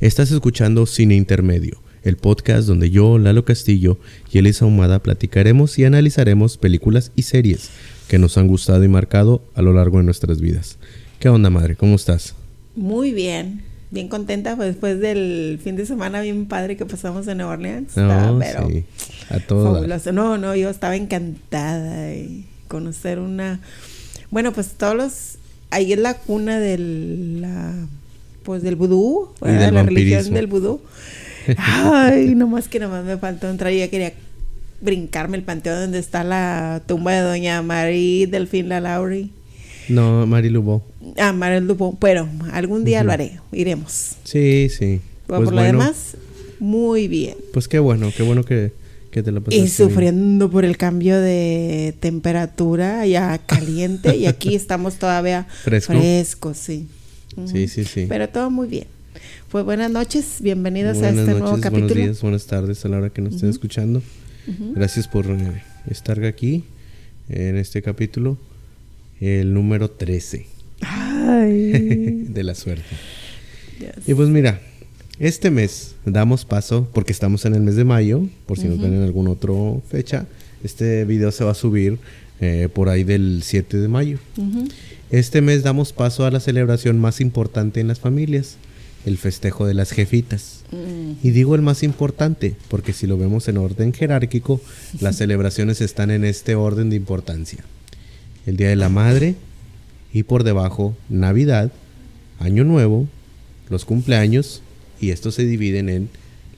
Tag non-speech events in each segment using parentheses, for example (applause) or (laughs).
Estás escuchando Cine Intermedio, el podcast donde yo, Lalo Castillo y Elisa Humada platicaremos y analizaremos películas y series que nos han gustado y marcado a lo largo de nuestras vidas. ¿Qué onda, madre? ¿Cómo estás? Muy bien, bien contenta pues, después del fin de semana bien padre que pasamos en Nueva Orleans. No, Estaba, pero sí, a todo. dar. fabuloso. No, no, yo estaba encantada de conocer una... Bueno, pues todos los... Ahí es la cuna del... La, pues del vudú, del la religión del vudú. Ay, nomás que nomás me faltó entrar. Ya quería brincarme el panteón donde está la tumba de doña Marie Delfín La Laurie. No, Mari Lubo. Ah, María Lupo. Pero algún día Ujú. lo haré. Iremos. Sí, sí. Pues por lo bueno, demás, muy bien. Pues qué bueno, qué bueno que, que te lo pasaste Y bien. sufriendo por el cambio de temperatura, ya caliente, y aquí (laughs) estamos todavía Fresco. frescos, sí. Sí, sí, sí. Pero todo muy bien. Pues buenas noches, bienvenidos Buenas a este noches, nuevo buenos capítulo. días, buenas tardes a la hora que nos estén Ujú. escuchando. Ujú. Gracias por eh, estar aquí en este capítulo, el número 13 Ay, (laughs) de la suerte. Dios. Y pues mira, este mes damos paso, porque estamos en el mes de mayo, por si nos ven en alguna otra fecha, este video se va a subir eh, por ahí del 7 de mayo. Este mes damos paso a la celebración más importante en las familias, el festejo de las jefitas. Mm. Y digo el más importante, porque si lo vemos en orden jerárquico, las (laughs) celebraciones están en este orden de importancia. El Día de la Madre y por debajo Navidad, Año Nuevo, los cumpleaños y estos se dividen en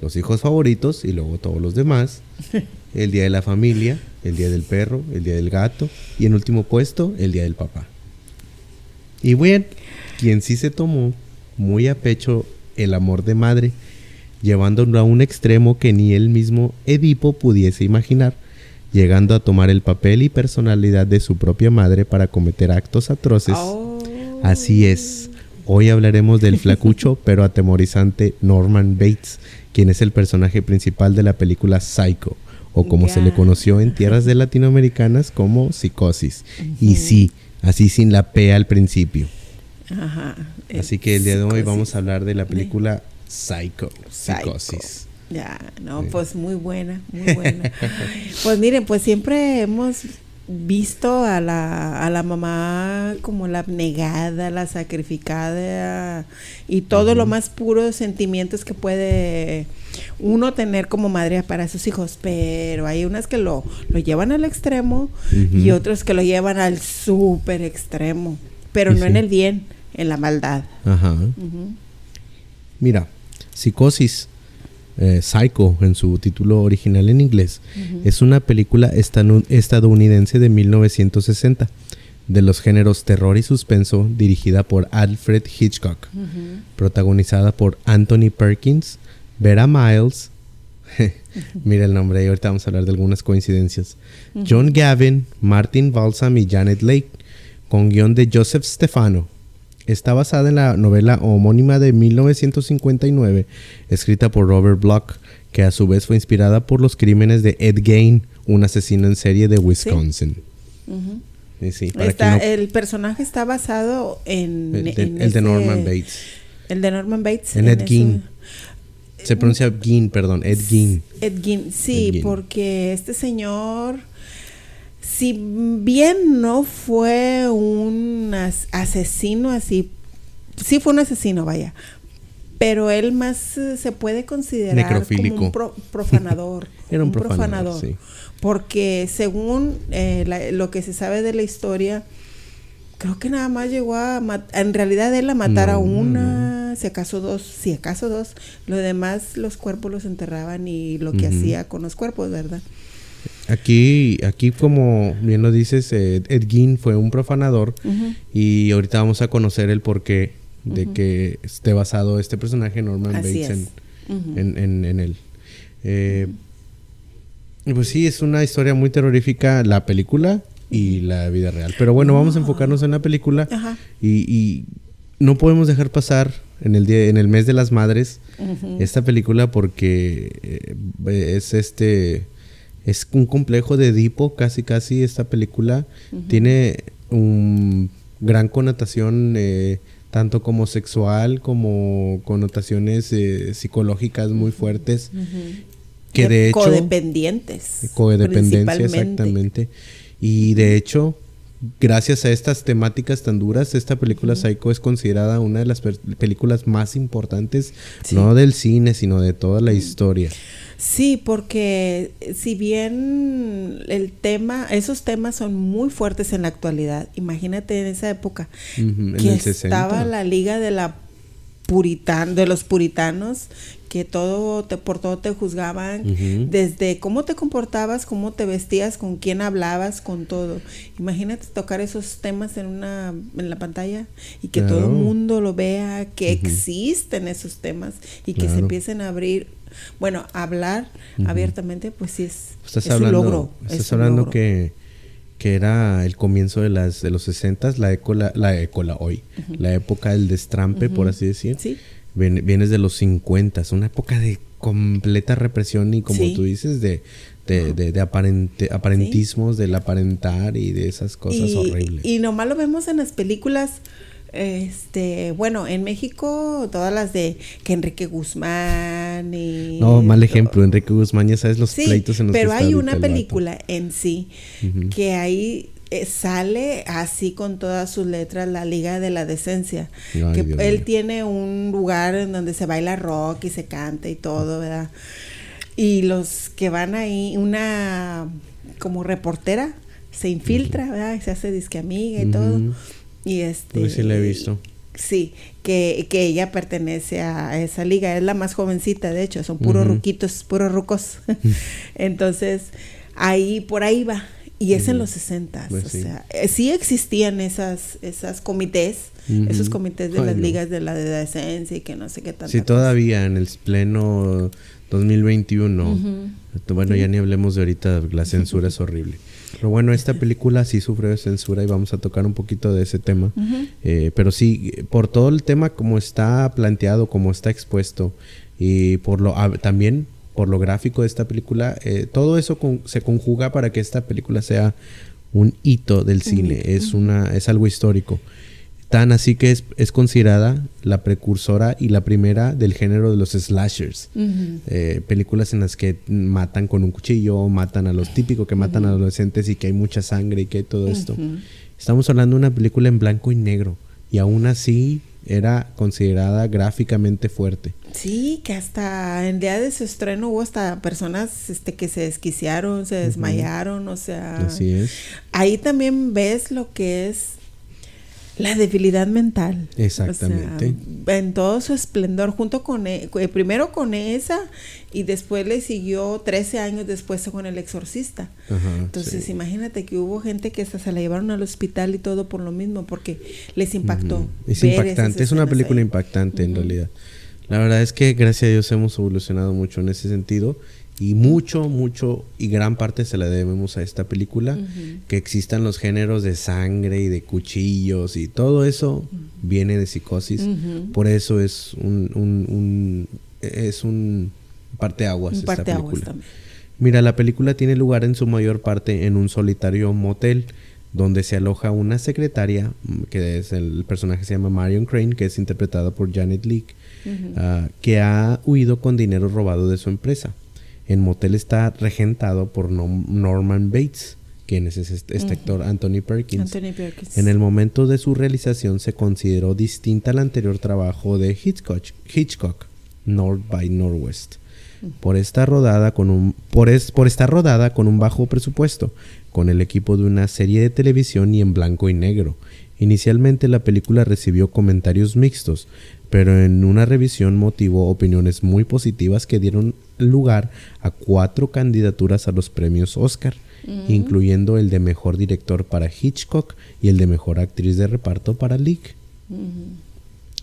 los hijos favoritos y luego todos los demás, (laughs) el Día de la Familia, el Día del Perro, el Día del Gato y en último puesto el Día del Papá. Y bueno, quien sí se tomó muy a pecho el amor de madre, llevándolo a un extremo que ni él mismo Edipo pudiese imaginar, llegando a tomar el papel y personalidad de su propia madre para cometer actos atroces. Oh. Así es. Hoy hablaremos del flacucho (laughs) pero atemorizante Norman Bates, quien es el personaje principal de la película Psycho, o como se le conoció en tierras de latinoamericanas como Psicosis. Y sí, así sin la P al principio. Ajá. Así que el día de hoy vamos a hablar de la película Psycho, Psycho. Psicosis. Ya, no, Sí. pues muy buena, muy (laughs) buena. pues miren, pues siempre hemos visto a la, a la mamá como la abnegada, la sacrificada y todo lo más puro de sentimientos que puede uno tener como madre para sus hijos, pero hay unas que lo, lo llevan al extremo y otros que lo llevan al súper extremo, pero no sí. en el bien, en la maldad. Ajá. Mira, Psicosis, eh, Psycho en su título original en inglés, es una película estadounidense de 1960 de los géneros terror y suspenso dirigida por Alfred Hitchcock, protagonizada por Anthony Perkins, Vera Miles, (laughs) mira el nombre, y ahorita vamos a hablar de algunas coincidencias. John Gavin, Martin Balsam y Janet Lake, con guion de Joseph Stefano. Está basada en la novela homónima de 1959, escrita por Robert Bloch, que a su vez fue inspirada por los crímenes de Ed Gein, un asesino en serie de Wisconsin. Ujú. Y sí, para Está- quien no- El personaje está basado en... el, de, en el de ese- Norman Bates. El de Norman Bates. En Ed Gein. Se pronuncia Gein, perdón, Ed Gein. Ed Gein, sí, Ed Gein. porque este señor, si bien no fue un as- asesino así, sí fue un asesino, vaya, pero él más eh, se puede considerar Necrofílico. como un pro- profanador. (laughs) Era un profanador, sí. Porque según eh, la- lo que se sabe de la historia, creo que nada más llegó a en realidad él a matar No, a no, una, si acaso dos, si acaso dos, lo demás los cuerpos los enterraban y lo que hacía con los cuerpos, ¿verdad? Aquí, aquí como bien lo dices, eh, Ed Gein fue un profanador y ahorita vamos a conocer el porqué de que esté basado este personaje Norman Así Bates en, en, en- en él. Eh, pues sí, es una historia muy terrorífica la película y la vida real. Pero bueno, vamos a enfocarnos en la película Ajá. y, y no podemos dejar pasar en el día, en el mes de las madres esta película porque eh, es este es un complejo de Edipo casi casi esta película tiene un gran connotación eh, tanto como sexual como connotaciones eh, psicológicas muy fuertes. Que de hecho... Codependientes. Codependencia, exactamente. Y de hecho, gracias a estas temáticas tan duras, esta película Psycho es considerada una de las películas más importantes, no del cine, sino de toda la historia. Sí, porque si bien el tema, esos temas son muy fuertes en la actualidad, imagínate en esa época que estaba la liga de la puritan, de los puritanos que todo te, por todo te juzgaban, desde cómo te comportabas, cómo te vestías, con quién hablabas, con todo. Imagínate tocar esos temas en una en la pantalla y que todo el mundo lo vea, que existen esos temas y que se empiecen a abrir bueno, hablar abiertamente, pues sí es, estás hablando, un logro. Estás hablando que que era el comienzo de las de los 60 la época la época hoy, la época del destrampe, por así decir. Sí. Vienes de los 50, una época de completa represión y como tú dices de de, de, aparente, aparentismos, del aparentar y de esas cosas horribles. Y nomás lo vemos en las películas este, bueno, en México todas las de que Enrique Guzmán y No, mal ejemplo, Enrique Guzmán, ya sabes los pleitos en los Pero hay una película en sí que ahí eh, sale así con todas sus letras la Liga de la Decencia, que él tiene un lugar en donde se baila rock y se canta y todo, ¿verdad? Y los que van ahí, una como reportera se infiltra, ¿verdad? Y se hace disque amiga y todo y este. Pues sí la he visto. Sí, que, que, ella pertenece a esa liga, es la más jovencita, de hecho, son puros ruquitos, puros rucos. (laughs) Entonces, ahí, por ahí va. Y es en los 60, pues o sea, eh, sí existían esas, esas comités, esos comités de las ligas de la decencia y que no sé qué tanto. Sí, todavía en el pleno 2021. Bueno, ya ni hablemos de ahorita, la censura es horrible. Pero bueno, esta película sí sufrió de censura y vamos a tocar un poquito de ese tema. Eh, pero sí, por todo el tema como está planteado, como está expuesto y por lo también por lo gráfico de esta película, eh, todo eso se conjuga para que esta película sea un hito del cine. Es una es algo histórico. Tan así que es, es, considerada la precursora y la primera del género de los slashers. Eh, películas en las que matan con un cuchillo, matan a los típicos que matan a adolescentes y que hay mucha sangre y que hay todo esto. Estamos hablando de una película en blanco y negro y aún así era considerada gráficamente fuerte. Sí, que hasta en día de su estreno hubo hasta personas este, que se desquiciaron, se desmayaron, o sea... Así es. Ahí también ves lo que es la debilidad mental. Exactamente. en todo su esplendor, junto con, e, eh, primero con esa y después le siguió 13 años después con el exorcista. Entonces imagínate que hubo gente que hasta se la llevaron al hospital y todo por lo mismo, porque les impactó. Es impactante, es una película impactante en realidad. La verdad es que gracias a Dios hemos evolucionado mucho en ese sentido y mucho, mucho y gran parte se la debemos a esta película, que existan los géneros de sangre y de cuchillos y todo eso viene de psicosis, por eso es un, un, es un parteaguas esta película. Mira, la película tiene lugar en su mayor parte en un solitario motel donde se aloja una secretaria, que es el personaje se llama Marion Crane, que es interpretada por Janet Leigh, ah, que ha huido con dinero robado de su empresa. El motel está regentado por Norman Bates, quien es este, actor Anthony Perkins. En el momento de su realización se consideró distinta al anterior trabajo de Hitchcock, Hitchcock North by Northwest. Por esta rodada con un por, por estar rodada con un bajo presupuesto, con el equipo de una serie de televisión y en blanco y negro. Inicialmente la película recibió comentarios mixtos, pero en una revisión motivó opiniones muy positivas que dieron lugar a cuatro candidaturas a los premios Oscar, incluyendo el de mejor director para Hitchcock y el de mejor actriz de reparto para Leak.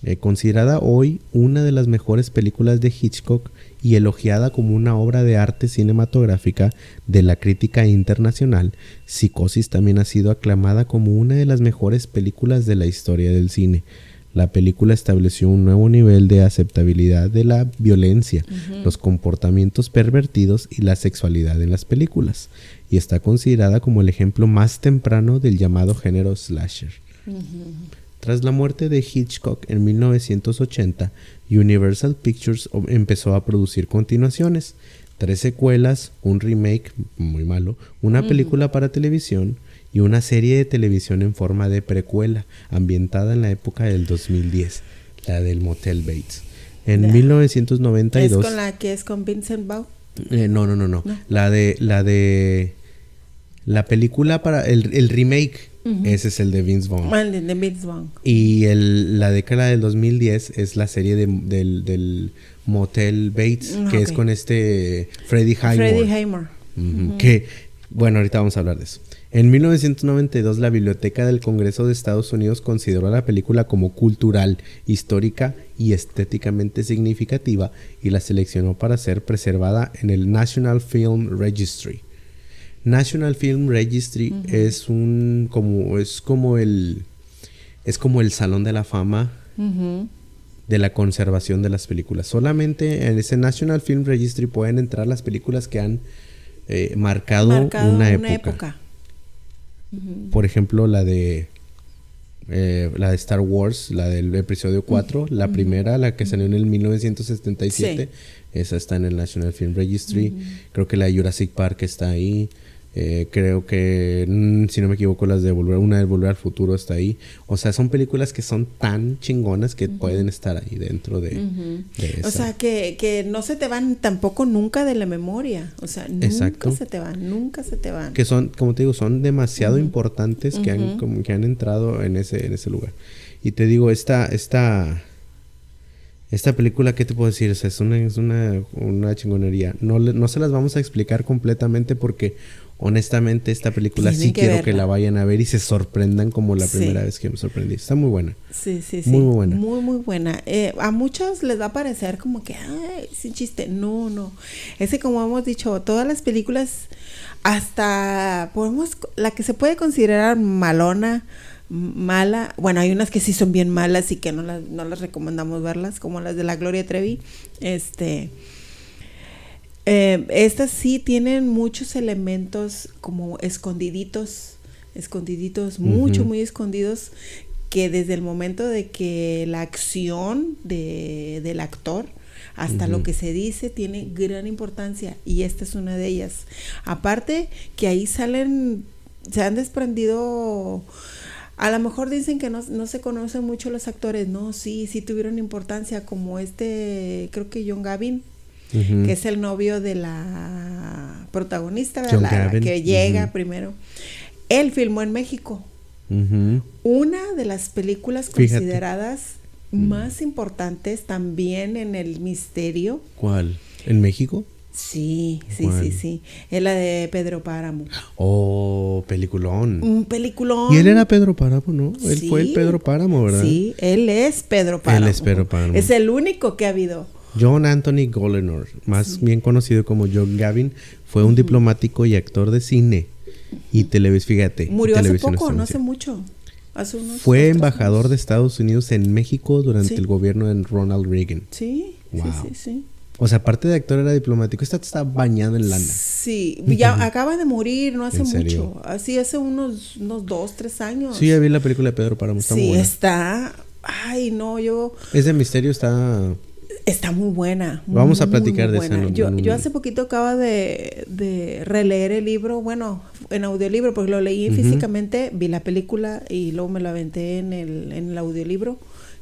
Eh, considerada hoy una de las mejores películas de Hitchcock y elogiada como una obra de arte cinematográfica de la crítica internacional, Psicosis también ha sido aclamada como una de las mejores películas de la historia del cine. La película estableció un nuevo nivel de aceptabilidad de la violencia, los comportamientos pervertidos y la sexualidad en las películas, y está considerada como el ejemplo más temprano del llamado género slasher. Tras la muerte de Hitchcock en 1980, Universal Pictures empezó a producir continuaciones, tres secuelas, un remake muy malo, una película para televisión y una serie de televisión en forma de precuela, ambientada en la época del 2010, la del Motel Bates. En 1992. ¿Es con la que es con Vincent Vaughn? Eh, no, no, no, no, La de la de la película para el, remake. Ese es el de Vince Vaughn. Ah, el de Vince Vaughn. Y el, la década del 2010 es la serie de, del, del, Motel Bates, mm, que es con este Freddie Highmore. Freddie Highmore. Que, bueno, ahorita vamos a hablar de eso. En 1992, la Biblioteca del Congreso de Estados Unidos consideró la película como cultural, histórica y estéticamente significativa y la seleccionó para ser preservada en el National Film Registry. National Film Registry es un como es como el es como el salón de la fama de la conservación de las películas. Solamente en ese National Film Registry pueden entrar las películas que han eh, marcado, una, época. Por ejemplo, la de eh, la de Star Wars, la del episodio 4, la primera, la que salió en el 1977, esa está en el National Film Registry. Creo que la de Jurassic Park está ahí. Eh, creo que, mm, si no me equivoco, las de Volver, una de Volver al Futuro está ahí. O sea, son películas que son tan chingonas que pueden estar ahí dentro de, O sea, que, que, no se te van tampoco nunca de la memoria. O sea, nunca se te van, nunca se te van. Que son, como te digo, son demasiado importantes que, han, como, que han entrado en ese, en ese lugar. Y te digo, esta, esta, esta película, ¿qué te puedo decir? es una, es una, una chingonería. No, no se las vamos a explicar completamente porque honestamente esta película sí quiero que la vayan a ver y se sorprendan como la primera vez que me sorprendí. Está muy buena. Sí, sí, sí. Muy, muy buena. Muy, muy buena. Eh, a muchos les va a parecer como que, ay, sin chiste. No, no. Ese, como hemos dicho, todas las películas, hasta podemos, la que se puede considerar malona, mala, bueno, hay unas que sí son bien malas y que no las, no las recomendamos verlas, como las de la Gloria Trevi. Este eh, estas sí tienen muchos elementos como escondiditos, escondiditos, mucho, muy escondidos, que desde el momento de que la acción de, del actor hasta lo que se dice tiene gran importancia y esta es una de ellas. Aparte que ahí salen, se han desprendido... A lo mejor dicen que no, no, se conocen mucho los actores. No, sí, sí tuvieron importancia, como este, creo que John Gavin, que es el novio de la protagonista, que llega primero. Él filmó en México. Una de las películas consideradas más importantes también en el misterio. ¿Cuál? ¿En México? Sí, sí, sí, sí. Es la de Pedro Páramo. Oh, peliculón. Un peliculón. Y él era Pedro Páramo, ¿no? Él fue el Pedro Páramo, ¿verdad? Sí, él es Pedro Páramo. Él es Pedro Páramo. Es el único que ha habido. John Anthony Golenor, más bien conocido como John Gavin, fue un diplomático y actor de cine y televisión, fíjate. Murió hace poco, no hace mucho. fue embajador de Estados Unidos en México durante el gobierno de Ronald Reagan. Sí, sí, sí, O sea, aparte de actor era diplomático. Esta está bañado en lana. Sí, ya acaba de morir, no hace mucho. Así hace unos, unos dos, tres años. Sí, ya vi la película de Pedro Páramo. Está sí, está. Ay, no, yo. Ese misterio está Está muy buena. Vamos a platicar de eso. Yo, yo hace poquito acabo de, releer el libro, bueno, en audiolibro, porque lo leí físicamente, vi la película y luego me lo aventé en el, en el audiolibro.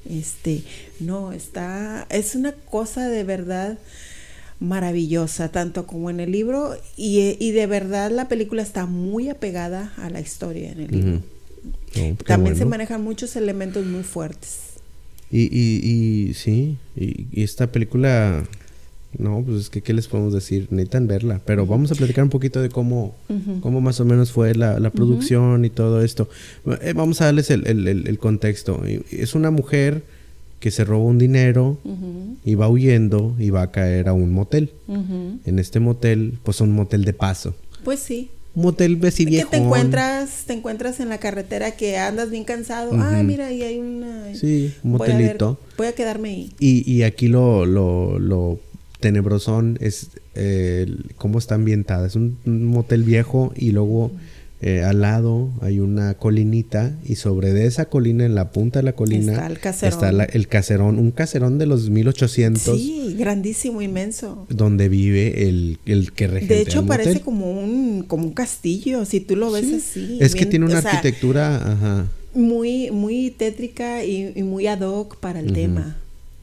Este, no, está, es una cosa de verdad maravillosa, tanto como en el libro, y, de verdad la película está muy apegada a la historia en el libro. Oh, También se manejan muchos elementos muy fuertes. Y, y, y sí, y, esta película, no, pues es que, ¿qué les podemos decir? Necesitan verla, pero vamos a platicar un poquito de cómo, cómo más o menos fue la, la producción y todo esto. Eh, vamos a darles el, el, el, contexto. Es una mujer que se roba un dinero y va huyendo y va a caer a un motel. En este motel, pues un motel de paso. Pues sí motel. Que te encuentras, te encuentras en la carretera que andas bien cansado. Ah, mira, ahí hay una. Sí, un motelito. Voy a, quedarme ahí. Y, y aquí lo, lo, lo tenebrosón es cómo está ambientada. Es un, motel viejo y luego eh, al lado hay una colinita y sobre de esa colina, en la punta de la colina, Está el caserón. está la- el caserón, un caserón de los 1800, Sí, grandísimo, inmenso. donde vive el, el que regentea De hecho, el parece motel. como un, como un castillo, si tú lo ves Sí. así. Es que tiene una sea, arquitectura, ajá, muy, muy tétrica y, y muy ad hoc para el tema.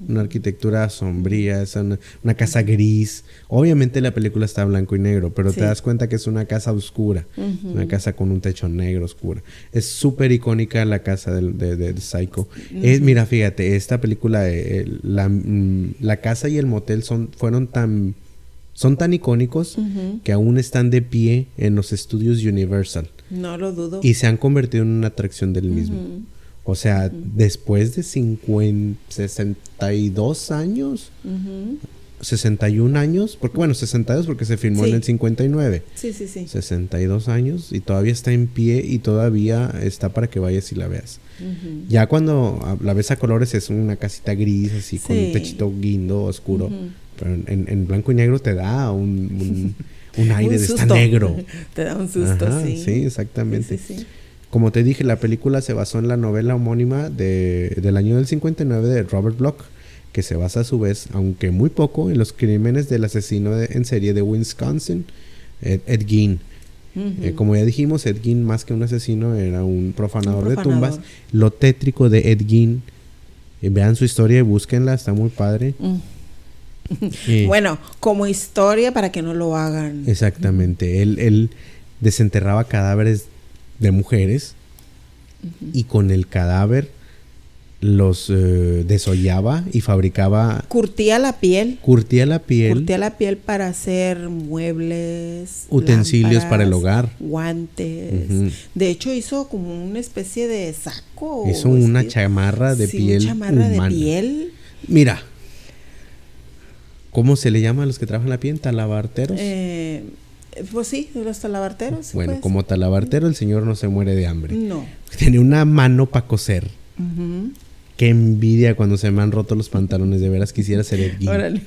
Una arquitectura sombría, es una, una casa gris. Obviamente la película está blanco y negro, pero Sí. te das cuenta que es una casa oscura, una casa con un techo negro oscura. Es súper icónica la casa de, de- de Psycho. Es- mira, fíjate, esta película, eh, eh, la, mm, la casa y el motel son, fueron tan, son tan icónicos que aún están de pie en los estudios Universal No lo dudo. y se han convertido en una atracción del mismo. O sea, después de 50, 62 años, Ujú. 61 años, porque bueno, 62 porque se filmó Sí. en el 59. Sí, sí, sí. 62 años y todavía está en pie y todavía está para que vayas y la veas. Ya cuando la ves a colores es una casita gris así con un techito guindo oscuro, pero en, en blanco y negro te da un, un, (laughs) un aire Un de está negro. (laughs) Te da un susto, Ajá, sí. sí, exactamente. Sí. Como te dije, la película se basó en la novela homónima de, del año del 59 de Robert Bloch, que se basa a su vez, aunque muy poco, en los crímenes del asesino de- en serie de Wisconsin, Ed, Ed Gein. Eh, como ya dijimos, Ed Gein, más que un asesino, era un profanador, Un de tumbas. Lo tétrico de Ed Gein, eh, vean su historia y búsquenla, está muy padre. Mm. (laughs) Eh, Bueno, como historia para que no lo hagan. Exactamente. Él, él desenterraba cadáveres de mujeres y con el cadáver los eh, desollaba y fabricaba, Curtía la piel. curtía la piel, Curtía la piel para hacer muebles, Utensilios para el hogar. guantes. De hecho, hizo como una especie de saco. hizo una chamarra de Sí, piel chamarra humana. de piel. Mira, ¿cómo se le llama a los que trabajan la piel? Talabarteros. Eh, pues sí, los talabarteros. bueno, pues. como talabartero el señor no se muere de hambre. No. (laughs) Tiene una mano para coser. Ujú. Qué envidia cuando se me han roto los pantalones. De veras quisiera ser el Gein. Órale.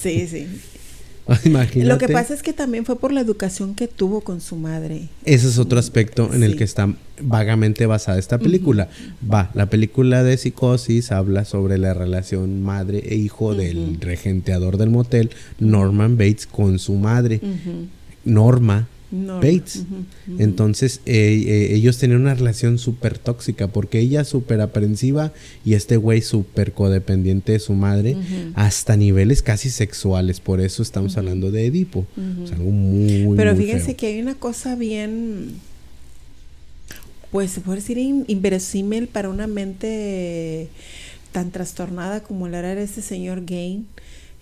Sí, sí. (laughs) Imagínate. Lo que pasa es que también fue por la educación que tuvo con su madre. Ese es otro aspecto en el que está vagamente basada esta película. Va, la película de Psicosis habla sobre la relación madre e hijo del regenteador del motel, Norman Bates, con su madre. Norma Bates. Entonces eh, eh, ellos tenían una relación súper tóxica porque ella súper aprensiva y este güey súper codependiente de su madre hasta niveles casi sexuales. Por eso estamos hablando de Edipo. Ujú. O sea, algo muy, Pero muy fíjense feo. que hay una cosa bien, pues se puede decir in- inverosímil para una mente tan trastornada como la era de ese señor Gain,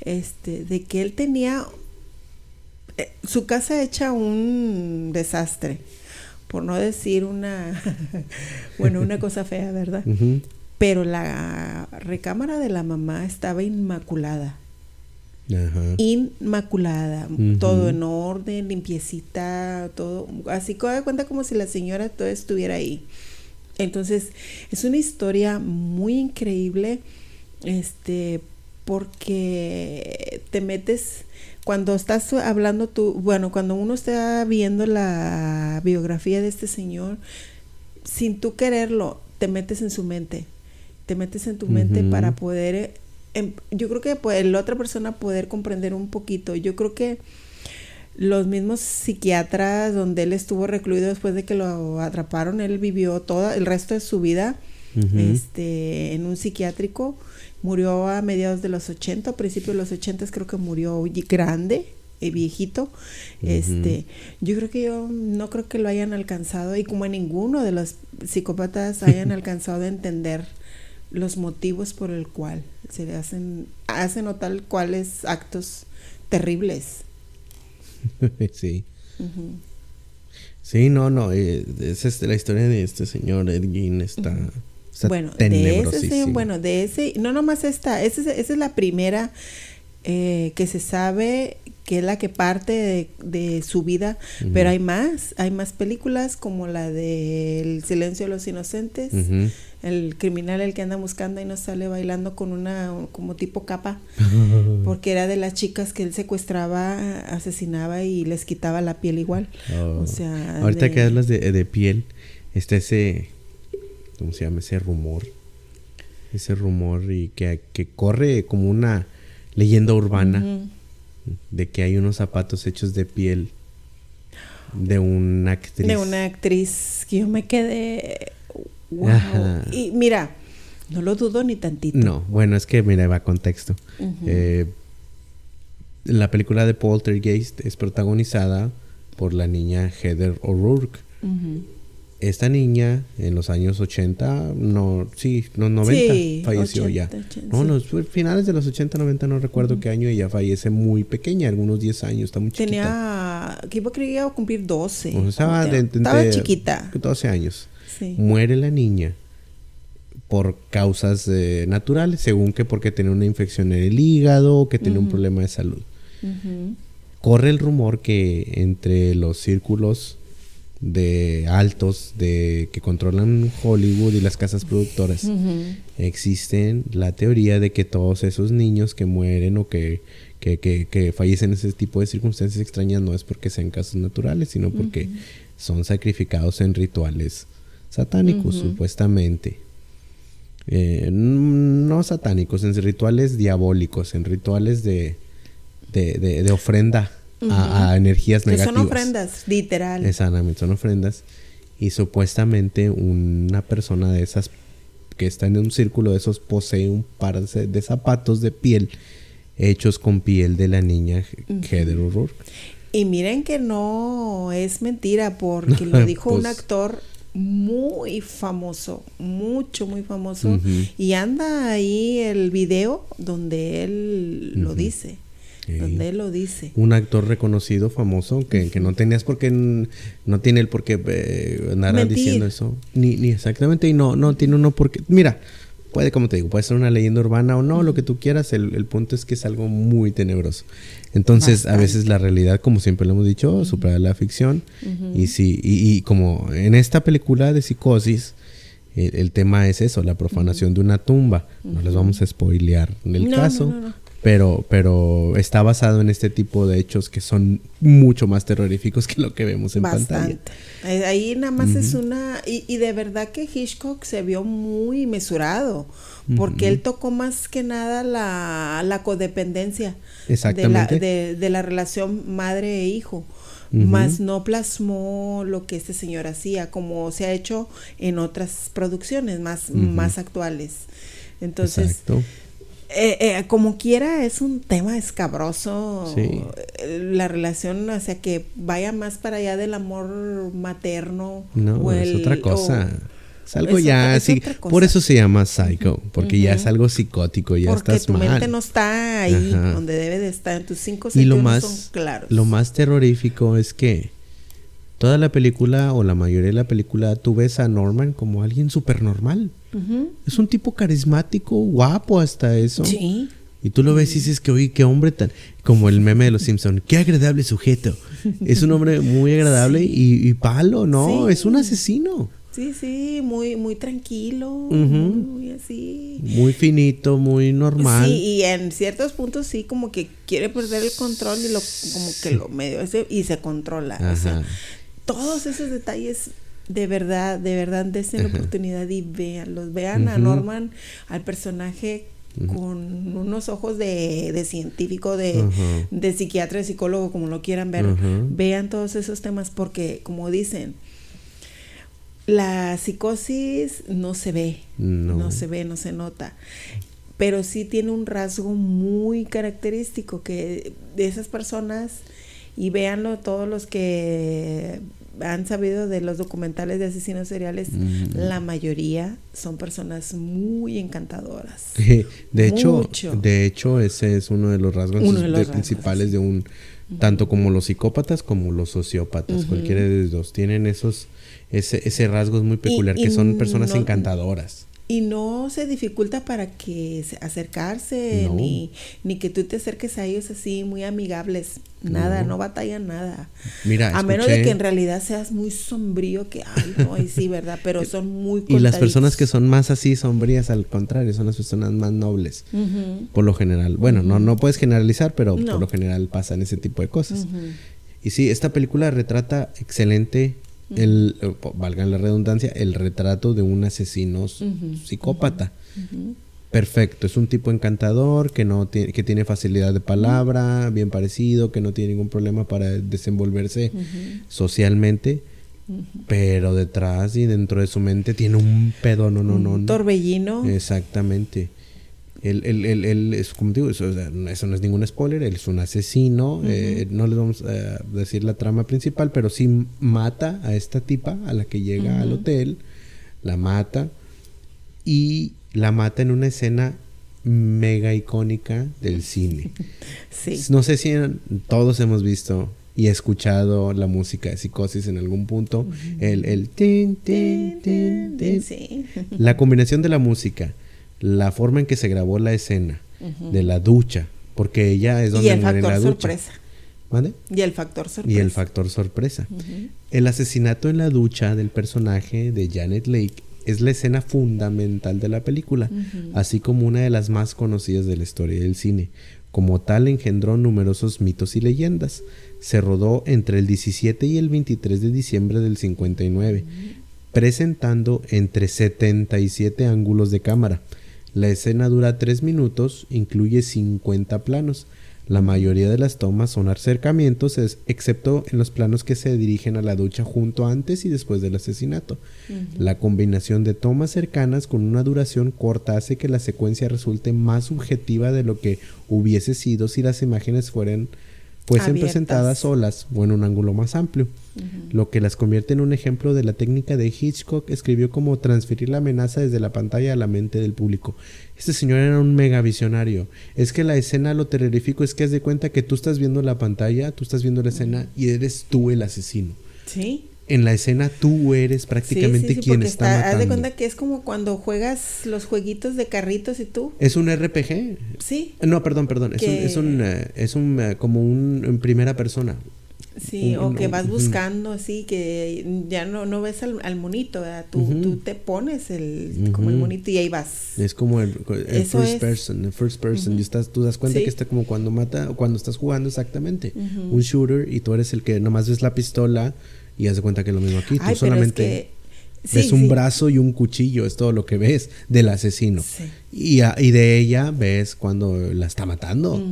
este, de que él tenía eh, su casa hecha un desastre, por no decir una, (laughs) bueno, una cosa fea, ¿verdad? Pero la recámara de la mamá estaba inmaculada. Ajá. Inmaculada, todo en orden, limpiecita, todo, así que da cuenta como si la señora todo estuviera ahí. Entonces, es una historia muy increíble, este, porque te metes, cuando estás hablando tú, bueno, cuando uno está viendo la biografía de este señor, sin tú quererlo, te metes en su mente, te metes en tu mente para poder, em- yo creo que pues, la otra persona poder comprender un poquito, yo creo que los mismos psiquiatras donde él estuvo recluido después de que lo atraparon, él vivió todo el resto de su vida este, en un psiquiátrico, murió a mediados de los 80, a principios de los 80 creo que murió grande, eh, viejito. Este, yo creo que yo no creo que lo hayan alcanzado y como ninguno de los psicópatas (laughs) hayan alcanzado a entender los motivos por el cual se le hacen hacen o tal cuales actos terribles. (laughs) sí. Sí, no, no. eh, es este, la historia de este señor Ed Gein Bueno, de ese, bueno, de ese, no nomás esta, esa es, esa es la primera eh, que se sabe que es la que parte de, de su vida, pero hay más, hay más películas como la de El silencio de los inocentes, el criminal el que anda buscando y no sale bailando con una como tipo capa (laughs) porque era de las chicas que él secuestraba asesinaba y les quitaba la piel igual. Oh. o sea Ahorita de- que hablas de, de piel, está ese, ¿cómo se llama? Ese rumor. Ese rumor y que, que corre como una leyenda urbana de que hay unos zapatos hechos de piel de una actriz. de una actriz que yo me quedé wow. Y mira no lo dudo ni tantito No, bueno, es que mira, va contexto. Eh, la película de Poltergeist es protagonizada por la niña Heather O'Rourke. Ujú. Esta niña en los años 80, no, sí, los 90 Sí, falleció 80, ya. 80, no, fue finales de los 80, 90, no recuerdo qué año ella fallece muy pequeña, algunos 10 años, está muy chiquita. tenía que iba a cumplir 12 O sea, de- de- estaba de chiquita 12 años. sí Muere la niña por causas eh, naturales, según que porque tenía una infección en el hígado que tenía un Ujú. problema de salud. Ujú. Corre el rumor que entre los círculos de altos de que controlan Hollywood y las casas productoras Ujú. existen la teoría de que todos esos niños que mueren o que, que, que, que fallecen en ese tipo de circunstancias extrañas no es porque sean casos naturales, sino porque son sacrificados en rituales satánicos, supuestamente. Eh, no satánicos, en rituales diabólicos, en rituales de, de, de- de ofrenda a, a energías que negativas. son ofrendas literal Exactamente, son ofrendas. Y supuestamente una persona de esas que está en un círculo de esos posee un par de zapatos de piel hechos con piel de la niña Heather O'Rourke. Y miren que no es mentira, porque (laughs) lo dijo un Pues- actor muy famoso, mucho, muy famoso. Y anda ahí el video donde él lo dice. Sí. Donde él lo dice. Un actor reconocido, famoso, que, que no tenías por qué, no tiene el por qué eh, andar Mentir. diciendo eso. Ni, ni exactamente, y no, no tiene uno por qué. Mira, puede, como te digo, puede ser una leyenda urbana o no, lo que tú quieras, el, el punto es que es algo muy tenebroso. Entonces, a veces la realidad, como siempre lo hemos dicho, supera la ficción. Y sí, y, y como en esta película de psicosis, el, el tema es eso, la profanación de una tumba. No les vamos a spoilear el No, caso. no, no, no. Pero, pero está basado en este tipo de hechos que son mucho más terroríficos que lo que vemos en pantalla. Bastante. Eh, Ahí nada más es una... Y, y de verdad que Hitchcock se vio muy mesurado, porque él tocó más que nada la, la codependencia Exactamente. De, la, de, de la relación madre e hijo. Ujú. Más no plasmó lo que este señor hacía, como se ha hecho en otras producciones más, más actuales. Entonces, Exacto. Eh, eh, como quiera, es un tema escabroso. Sí. eh, La relación, o sea, que vaya más para allá del amor materno. No, o es otra cosa. o- Es algo es ya otra- así. Por eso se llama psycho, porque ya es algo psicótico, ya porque estás tu mal. mente no está ahí Ajá. donde debe de estar. En tus cinco y lo sentidos más, son claros. lo más terrorífico es que toda la película o la mayoría de la película tú ves a Norman como alguien súper normal. Es un tipo carismático, guapo hasta eso. Sí. Y tú lo ves y dices que, oye, qué hombre tan... Como el meme de los Simpson, qué agradable sujeto. (laughs) Es un hombre muy agradable y, y palo, ¿no? Sí. Es un asesino. Sí, sí, muy, muy tranquilo, muy así. Muy finito, muy normal. Sí, y en ciertos puntos sí como que quiere perder el control y lo como que lo medio ese y se controla. O sea, todos esos detalles de verdad, de verdad desen la oportunidad y véanlos, vean a. Norman, al personaje con unos ojos de, de científico, de, de psiquiatra, de psicólogo, como lo quieran ver. Vean todos esos temas porque, como dicen, la psicosis no se ve, No. no se ve, no se nota pero sí tiene un rasgo muy característico que de esas personas y véanlo todos los que han sabido de los documentales de asesinos seriales, Mm. la mayoría son personas muy encantadoras. De hecho, Mucho. de hecho, ese es uno de los rasgos, Uno de los de- rasgos, principales de un tanto como los psicópatas como los sociópatas, cualquiera de los dos tienen esos ese, ese rasgo es muy peculiar y que son personas no- encantadoras. Y no se dificulta para que se acercarse, No. ni, ni que tú te acerques a ellos así muy amigables. Nada, no, No. batallan nada. Mira, a menos de que en realidad seas muy sombrío, que, ay, no, y sí, ¿verdad? Pero (laughs) son muy Y las personas que son más así sombrías, al contrario, son las personas más nobles. Por lo general. Bueno, no, no puedes generalizar, pero No. por lo general pasan ese tipo de cosas. Y sí, esta película retrata excelente el, eh, valga la redundancia, el retrato de un asesino psicópata. Perfecto, es un tipo encantador que no tiene, que tiene facilidad de palabra, bien parecido, que no tiene ningún problema para desenvolverse socialmente, pero detrás y dentro de su mente tiene un pedo, no, no, no, Un no. torbellino. Exactamente. Él, él, él, él es, como digo, eso, o sea, no- eso no es ningún spoiler, él es un asesino, eh, no les vamos a decir la trama principal, pero sí mata a esta tipa, a la que llega al hotel, la mata y la mata en una escena mega icónica del cine. (laughs) Sí. No sé si en- todos hemos visto y escuchado la música de Psicosis en algún punto, el, el tin, tin, tin, tin. Sí. La combinación de la música, la forma en que se grabó la escena, de la ducha, porque ella es donde Y el muere en factor ducha. sorpresa. ¿Mande? Y el factor sorpresa. Y el factor sorpresa. El asesinato en la ducha del personaje de Janet Lake es la escena fundamental de la película, así como una de las más conocidas de la historia del cine. Como tal, engendró numerosos mitos y leyendas. Se rodó entre el 17 y el 23 de diciembre del 59, presentando entre 77 ángulos de cámara. La escena dura 3 minutos, incluye 50 planos. La mayoría de las tomas son acercamientos, es- excepto en los planos que se dirigen a la ducha junto antes y después del asesinato. La combinación de tomas cercanas con una duración corta hace que la secuencia resulte más subjetiva de lo que hubiese sido si las imágenes fueran fuesen Abiertas. presentadas solas o en un ángulo más amplio, lo que las convierte en un ejemplo de la técnica de Hitchcock escribió como transferir la amenaza desde la pantalla a la mente del público. Este señor era un mega visionario. Es que la escena, lo terrorífico es que haz de cuenta que tú estás viendo la pantalla, tú estás viendo la escena y eres tú el asesino. Sí. En la escena tú eres prácticamente sí, sí, sí, quien porque está, Haz de matando. cuenta que es como cuando juegas los jueguitos de carritos y tú. Es un RPG. Sí. No, perdón, perdón. Es un, es un, eh, es un, eh, como un en primera persona. Sí, o que vas buscando así, que ya no, no ves al, al monito, ¿verdad? Tú, tú te pones el, como el monito y ahí vas. Es como el, el Eso first es. person, el first person. Y estás, tú das cuenta Sí. que está como cuando mata, o cuando estás jugando exactamente. Un shooter y tú eres el que nomás ves la pistola y haz de cuenta que es lo mismo aquí. Tú Ay, pero es solamente ves un sí. brazo y un cuchillo, es todo lo que ves del asesino. Sí. Y, a- y de ella ves cuando la está matando.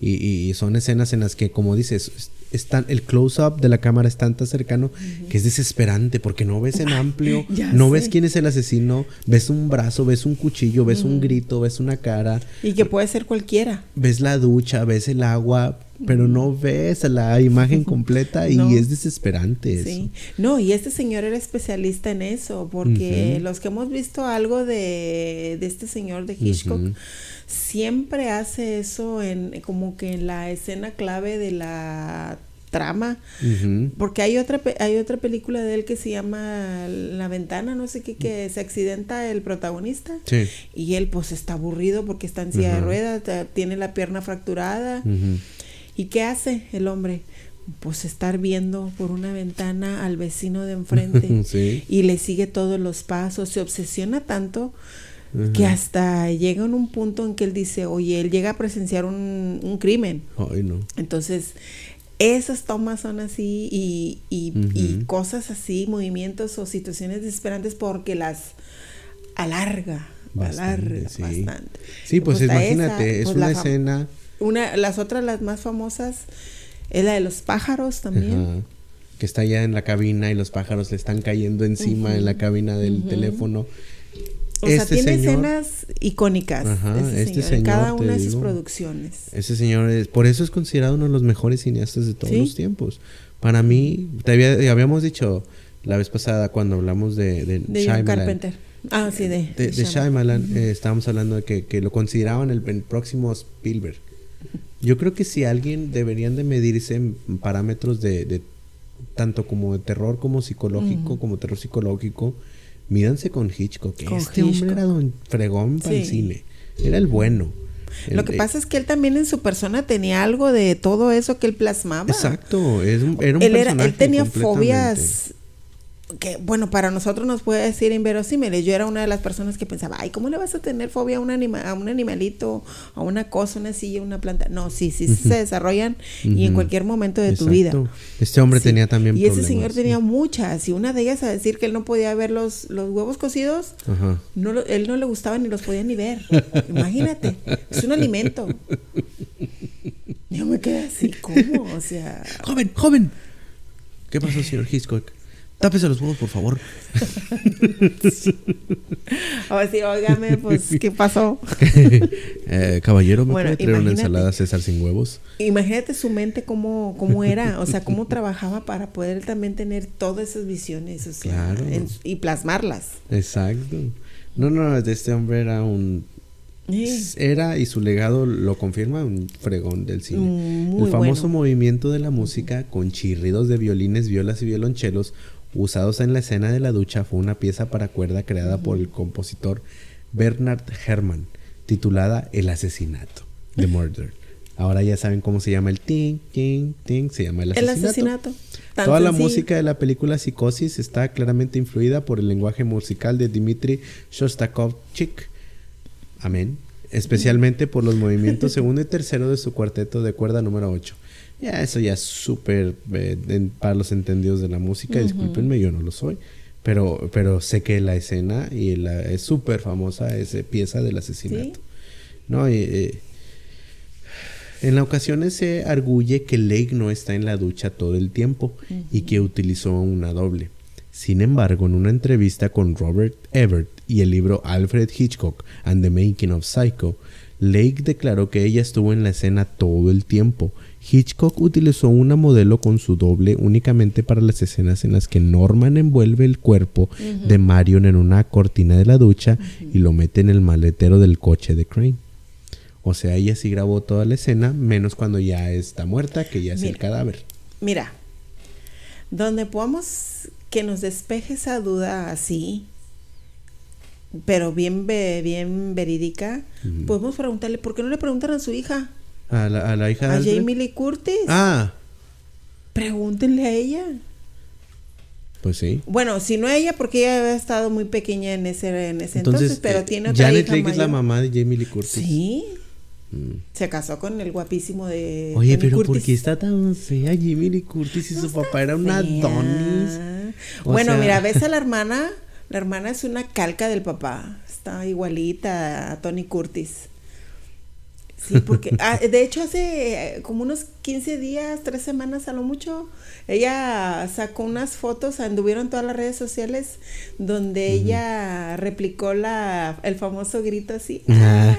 Y, y son escenas en las que, como dices, es- están, el close-up de la cámara es tan, tan cercano que es desesperante porque no ves en amplio, (laughs) no sé. ves quién es el asesino, ves un brazo, ves un cuchillo, ves un grito, ves una cara, Y que puede ser cualquiera. ves la ducha, ves el agua, pero no ves la imagen completa y No. es desesperante eso. Sí. No, y este señor era especialista en eso, porque los que hemos visto algo de, de este señor de Hitchcock, siempre hace eso en como que en la escena clave de la trama. Porque hay otra hay otra película de él que se llama La ventana, no sé qué, que se accidenta el protagonista. Sí. Y él pues está aburrido porque está en silla de ruedas, tiene la pierna fracturada. Ujú. ¿Y qué hace el hombre? Pues estar viendo por una ventana al vecino de enfrente (laughs) Sí. y le sigue todos los pasos, se obsesiona tanto que hasta llega en un punto en que él dice, oye, él llega a presenciar un, un crimen. Ay, no. Entonces, esas tomas son así y, y- cosas así, movimientos o situaciones desesperantes porque las alarga, Bastante, alarga sí. bastante. Sí, pues está imagínate, esa, es pues, una escena... Una, las otras, las más famosas, es la de los pájaros también. Ajá. Que está ya en la cabina y los pájaros le están cayendo encima en la cabina del teléfono. O sea, Este tiene señor- escenas icónicas. Ajá, ese este señor, en cada señor, una de sus digo. producciones. Ese señor es, por eso es considerado uno de los mejores cineastas de todos Sí. los tiempos. Para mí, te había- habíamos dicho la vez pasada cuando hablamos de, de, De John Shyamalan, Carpenter. Ah, sí, de, De, de Shyamalan, eh, estábamos hablando de que, que lo consideraban el, el próximo Spielberg. Yo creo que si alguien deberían de medirse en parámetros de, de tanto como de terror como psicológico, como terror psicológico, mídanse con Hitchcock. Con este hombre Hitchcock. era don fregón para el cine. Era el bueno. Lo que pasa es que él también en su persona tenía algo de todo eso que él plasmaba. Exacto, es un- era un él, era, él personaje tenía fobias que, bueno, para nosotros nos puede decir inverosímiles. Yo era una de las personas que pensaba, ay, ¿cómo le vas a tener fobia a un, anima a un animalito, a una cosa, una silla, una planta? No, sí, sí, se desarrollan y en cualquier momento de tu vida. Este hombre Sí. tenía también Y problemas. ese señor sí. tenía muchas, y una de ellas a decir que él no podía ver los, los huevos cocidos, Ajá. no lo- él no le gustaba ni los podía ni ver. Imagínate, es un alimento. Yo me quedé así, ¿cómo? O sea, Joven, joven. ¿Qué pasó, señor Hitchcock? Tápese los huevos, por favor. a ver si, óigame, pues, ¿qué pasó? (laughs) Eh, caballero, ¿me Bueno, puede traer una ensalada César sin huevos? Imagínate su mente cómo, cómo era, o sea, cómo (laughs) trabajaba para poder también tener todas esas visiones, o sea, Claro. en- y plasmarlas. Exacto. No, no, este hombre era un... Sí. Era, y su legado lo confirma, un fregón del cine. Mm, muy el famoso bueno. movimiento de la música con chirridos de violines, violas y violonchelos usados en la escena de la ducha fue una pieza para cuerda creada por el compositor Bernard Herrmann, titulada El asesinato, The Murder. Ahora ya saben cómo se llama el ting, ting, ting, se llama el El asesinato. asesinato. tan Toda la música de la película Psicosis está claramente influida por el lenguaje musical de Dmitri Shostakovich. Amén. Especialmente por los movimientos (laughs) segundo y tercero de su cuarteto de cuerda número 8. Ya, eso ya es súper eh, para los entendidos de la música. Discúlpenme, yo no lo soy. Pero, pero sé que la escena y la, es súper famosa esa pieza del asesinato. Sí. No, y, eh, en la ocasiones se arguye que Lake no está en la ducha todo el tiempo y que utilizó una doble. Sin embargo, en una entrevista con Robert Ebert y el libro Alfred Hitchcock and the Making of Psycho, Lake declaró que ella estuvo en la escena todo el tiempo. Hitchcock utilizó una modelo con su doble únicamente para las escenas en las que Norman envuelve el cuerpo de Marion en una cortina de la ducha y lo mete en el maletero del coche de Crane. O sea, ella sí grabó toda la escena, menos cuando ya está muerta, que ya es el cadáver. Mira, donde podamos que nos despeje esa duda así, pero bien, bien verídica, podemos preguntarle, ¿por qué no le preguntan a su hija? A la, a la hija de A Alfred. Jamie Lee Curtis. Ah, Pregúntenle a ella. pues sí. Bueno, si no a ella, porque ella había estado muy pequeña en ese, en ese entonces, pero eh, tiene otra Janet hija Leigh es la mamá de Jamie Lee Curtis. Sí, Mm. se casó con el guapísimo de Oye, pero ¿por Curtis. qué está tan fea Jamie Lee Curtis y su papá era una. Adonis? O Bueno, sea- mira, ves a la hermana, la hermana es una calca del papá, está igualita a Tony Curtis. Sí, porque (laughs) ah, de hecho hace eh, como unos 15 días, tres semanas a lo mucho, ella sacó unas fotos, anduvieron todas las redes sociales donde ella replicó la el famoso grito así. (laughs) "Ah",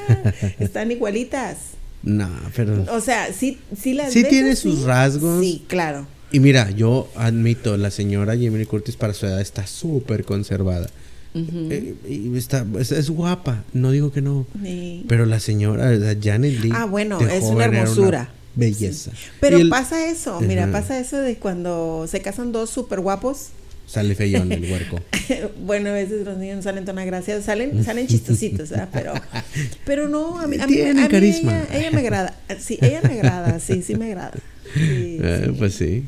están igualitas. No, pero... O sea, sí, sí las Sí ves tiene así. sus rasgos. Sí, claro. Y mira, yo admito, la señora Jamie Curtis para su edad está súper conservada. Eh, y está, es, es guapa, no digo que no. Sí. Pero la señora, la Janet Lee. Ah, bueno, es una hermosura. belleza. Pero Y el- pasa eso, mira, Ajá. pasa eso de cuando se casan dos súper guapos. Sale feyón (laughs) el huerco. bueno, a veces los niños no salen tan agraciados, salen, (laughs) salen chistositos, ¿verdad? Pero, pero no, a mí, a mí, Tienen a mí carisma. Ella, ella me agrada, sí, ella me agrada, sí, sí me agrada. (laughs) Sí, Eh, sí. Pues sí.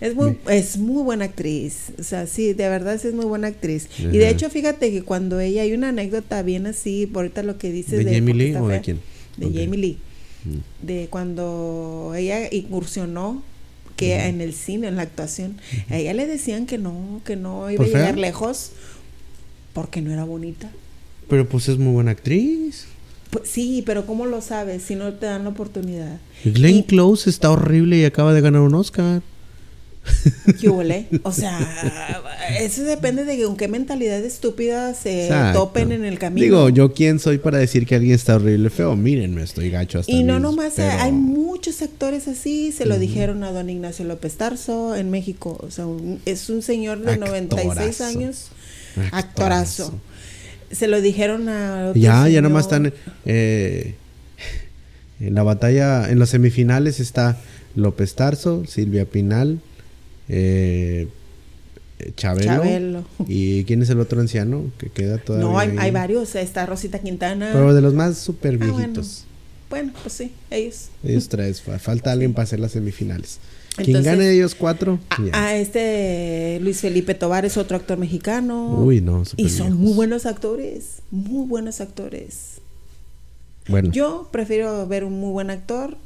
Es muy, es muy buena actriz. O sea, sí, de verdad sí es muy buena actriz. Y de hecho, fíjate que cuando ella hay una anécdota bien así, por ahorita lo que dices ¿De Jamie por qué Lee o de quién? De. Jamie Lee. Mm. De cuando ella incursionó que en el cine, en la actuación, a ella le decían que no, que no iba a llegar lejos porque no era bonita. Pero pues es muy buena actriz. Pues, sí, pero ¿cómo lo sabes si no te dan la oportunidad? Glenn Y- Close está horrible y acaba de ganar un Oscar. (laughs) ¿Qué huele? O sea, eso depende de con qué mentalidad estúpida se Exacto. topen en el camino. Digo, yo quién soy para decir que alguien está horrible feo. Mírenme, estoy gacho hasta y no mis- nomás, pero- hay muchos actores así, se lo dijeron a don Ignacio López Tarso en México, o sea, un- es un señor de 96 Actorazo. años, Actorazo. actorazo. Se lo dijeron a otro Ya, ya señor. nomás están eh, en la batalla, en las semifinales está López Tarso, Silvia Pinal, eh, Chabelo. Chabelo. (laughs) ¿Y quién es el otro anciano que queda todavía? No, hay, hay varios. Está Rosita Quintana. Pero de los más súper Ah, bueno. viejitos. Bueno, pues sí, ellos. Ellos tres. fa- Falta alguien para hacer las semifinales. Quien gane de ellos cuatro. A, este Luis Felipe Tobar es otro actor mexicano. Uy, no. Y son viejos. muy buenos actores. Muy buenos actores. Bueno, Yo prefiero ver un muy buen actor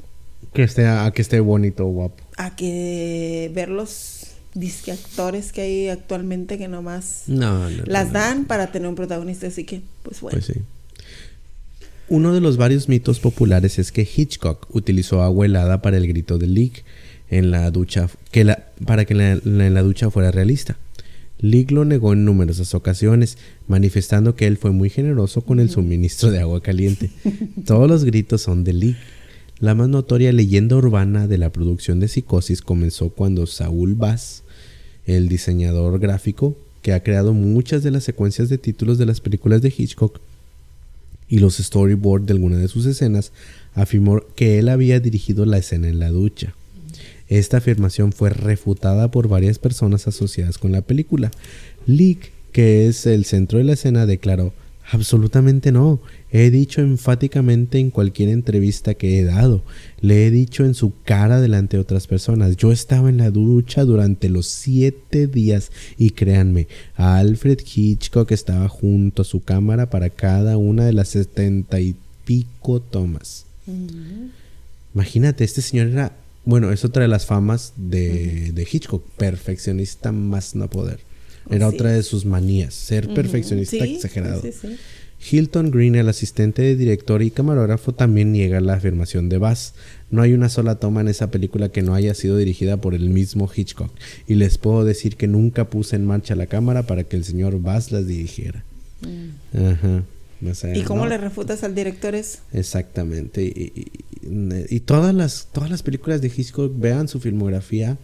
que esté, a que esté bonito, guapo. a que ver los disque actores que hay actualmente que nomás No, no, no, las no. dan para tener un protagonista. Así que, pues bueno. Pues sí. Uno de los varios mitos populares es que Hitchcock utilizó agua helada para el grito de Leak en la ducha, que la, para que la, la- en la ducha fuera realista. Leak lo negó en numerosas ocasiones, manifestando que él fue muy generoso con el suministro de agua caliente. (laughs) Todos los gritos son de Leak. La más notoria leyenda urbana de la producción de Psicosis comenzó cuando Saúl Bass, el diseñador gráfico que ha creado muchas de las secuencias de títulos de las películas de Hitchcock, y los storyboards de alguna de sus escenas, afirmó que él había dirigido la escena en la ducha. Esta afirmación fue refutada por varias personas asociadas con la película. Leak, que es el centro de la escena, declaró, absolutamente no, he dicho enfáticamente en cualquier entrevista que he dado, le he dicho en su cara delante de otras personas, yo estaba en la ducha durante los siete días y créanme, Alfred Hitchcock estaba junto a su cámara para cada una de las setenta y pico tomas. Imagínate, este señor era, bueno, es otra de las famas de, de Hitchcock, perfeccionista más no poder. Era Sí. otra de sus manías, ser perfeccionista Sí, exagerado. sí. Hilton Green, el asistente de director y camarógrafo, también niega la afirmación de Bass. No hay una sola toma en esa película que no haya sido dirigida por el mismo Hitchcock. Y les puedo decir que nunca puse en marcha la cámara para que el señor Bass las dirigiera. Ajá. O sea, Mm. ¿Y cómo no. le refutas al director eso? Exactamente. Y- y todas las todas las películas de Hitchcock, vean su filmografía,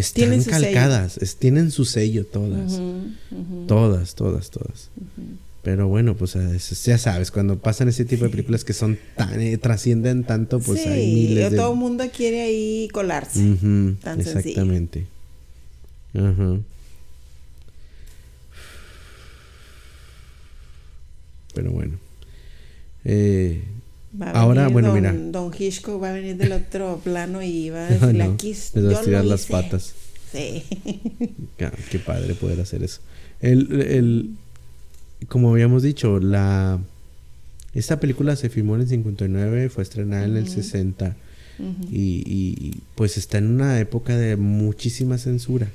están Tienen calcadas, es- tienen su sello todas. Todas, todas, todas. Pero bueno, pues eh, ya sabes, cuando pasan ese tipo de películas que son tan, eh, trascienden tanto, pues sí, hay miles de... todo el mundo quiere ahí colarse. Tan exactamente. Ajá. Pero bueno. Eh, Va a Ahora, venir bueno, don, mira. Don Hitchcock va a venir del otro plano y va a (laughs) decirle no, aquí. les va a estirar las hice". patas. Sí. (laughs) Ah, qué padre poder hacer eso. El, el- como habíamos dicho, la esta película se filmó en el 59, fue estrenada en el Ujú. 60 Ujú, y, y, pues está en una época de muchísima censura.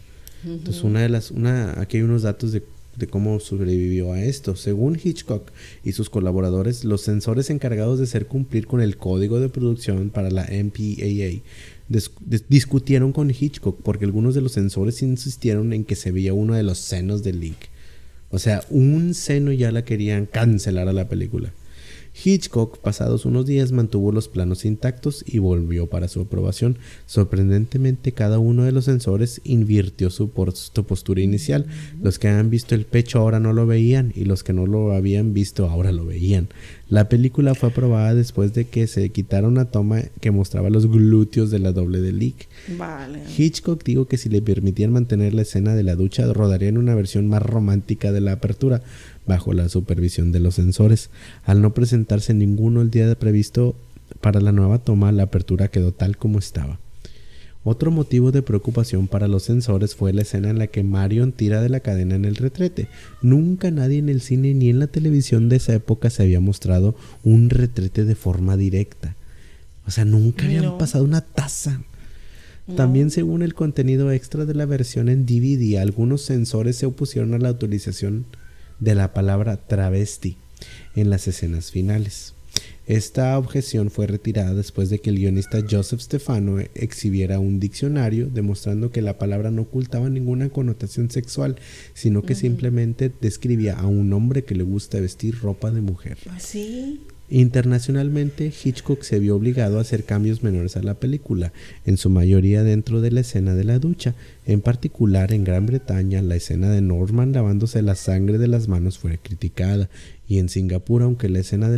Entonces una de las, una, aquí hay unos datos de, de cómo sobrevivió a esto. Según Hitchcock y sus colaboradores, los censores encargados de hacer cumplir con el código de producción para la MPAA dis- dis- discutieron con Hitchcock porque algunos de los censores insistieron en que se veía uno de los senos de Leak. O sea, un seno ya la querían cancelar a la película. Hitchcock, pasados unos días, mantuvo los planos intactos y volvió para su aprobación. Sorprendentemente, cada uno de los sensores invirtió su, postura inicial. Los que habían visto el pecho ahora no lo veían y los que no lo habían visto ahora lo veían. La película fue aprobada después de que se quitara una toma que mostraba los glúteos de la doble de Leak. Vale. Hitchcock dijo que si le permitían mantener la escena de la ducha, rodarían una versión más romántica de la apertura, bajo la supervisión de los sensores. Al no presentarse ninguno el día previsto para la nueva toma, la apertura quedó tal como estaba. Otro motivo de preocupación para los sensores fue la escena en la que Marion tira de la cadena en el retrete. Nunca nadie en el cine ni en la televisión de esa época se había mostrado un retrete de forma directa. O sea, nunca habían No. pasado una taza. También según el contenido extra de la versión en DVD, algunos sensores se opusieron a la utilización de la palabra travesti en las escenas finales. Esta objeción fue retirada después de que el guionista Joseph Stefano exhibiera un diccionario demostrando que la palabra no ocultaba ninguna connotación sexual, sino que simplemente describía a un hombre que le gusta vestir ropa de mujer. Pues sí. Internacionalmente, Hitchcock se vio obligado a hacer cambios menores a la película, en su mayoría dentro de la escena de la ducha. En particular, en Gran Bretaña, la escena de Norman lavándose la sangre de las manos fue criticada, y en Singapur, aunque la escena de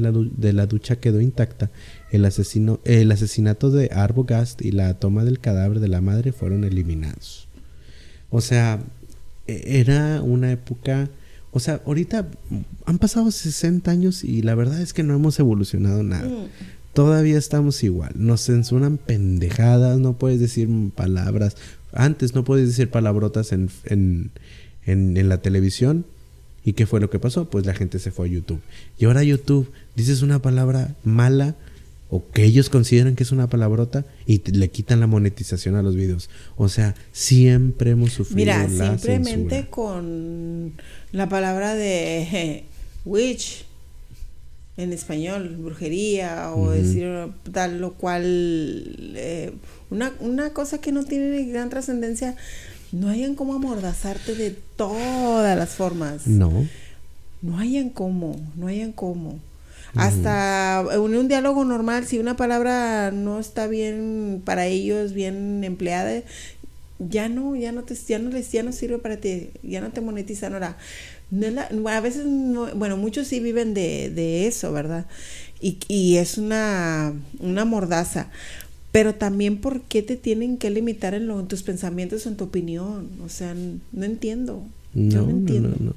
la, ducha quedó intacta, el, asesino, el asesinato de Arbogast y la toma del cadáver de la madre fueron eliminados. O sea, e, era una época, o sea, ahorita han pasado 60 años y la verdad es que no hemos evolucionado nada. Mm. Todavía estamos igual. Nos censuran pendejadas, no puedes decir palabras. Antes no puedes decir palabrotas en, en, en, en la televisión. ¿Y qué fue lo que pasó? Pues la gente se fue a YouTube. Y ahora YouTube, dices una palabra mala o que ellos consideran que es una palabrota y te- le quitan la monetización a los videos. O sea, siempre hemos sufrido Mira, la simplemente censura. con la palabra de eh, witch en español, brujería o decir tal lo cual, eh, una, una cosa que no tiene gran trascendencia, no hayan cómo amordazarte de todas las formas. No. No hayan cómo, no hayan cómo. Hasta en un diálogo normal, si una palabra no está bien para ellos, bien empleada, ya no, ya no te, ya no les, ya no sirve para ti, ya no te monetizan ahora. No la- a veces, no- bueno, muchos sí viven de, de eso, ¿verdad? Y, y es una, una mordaza. Pero también, ¿por qué te tienen que limitar en, lo, en tus pensamientos o en tu opinión? O sea, no entiendo. Yo No, no no, entiendo. no, no.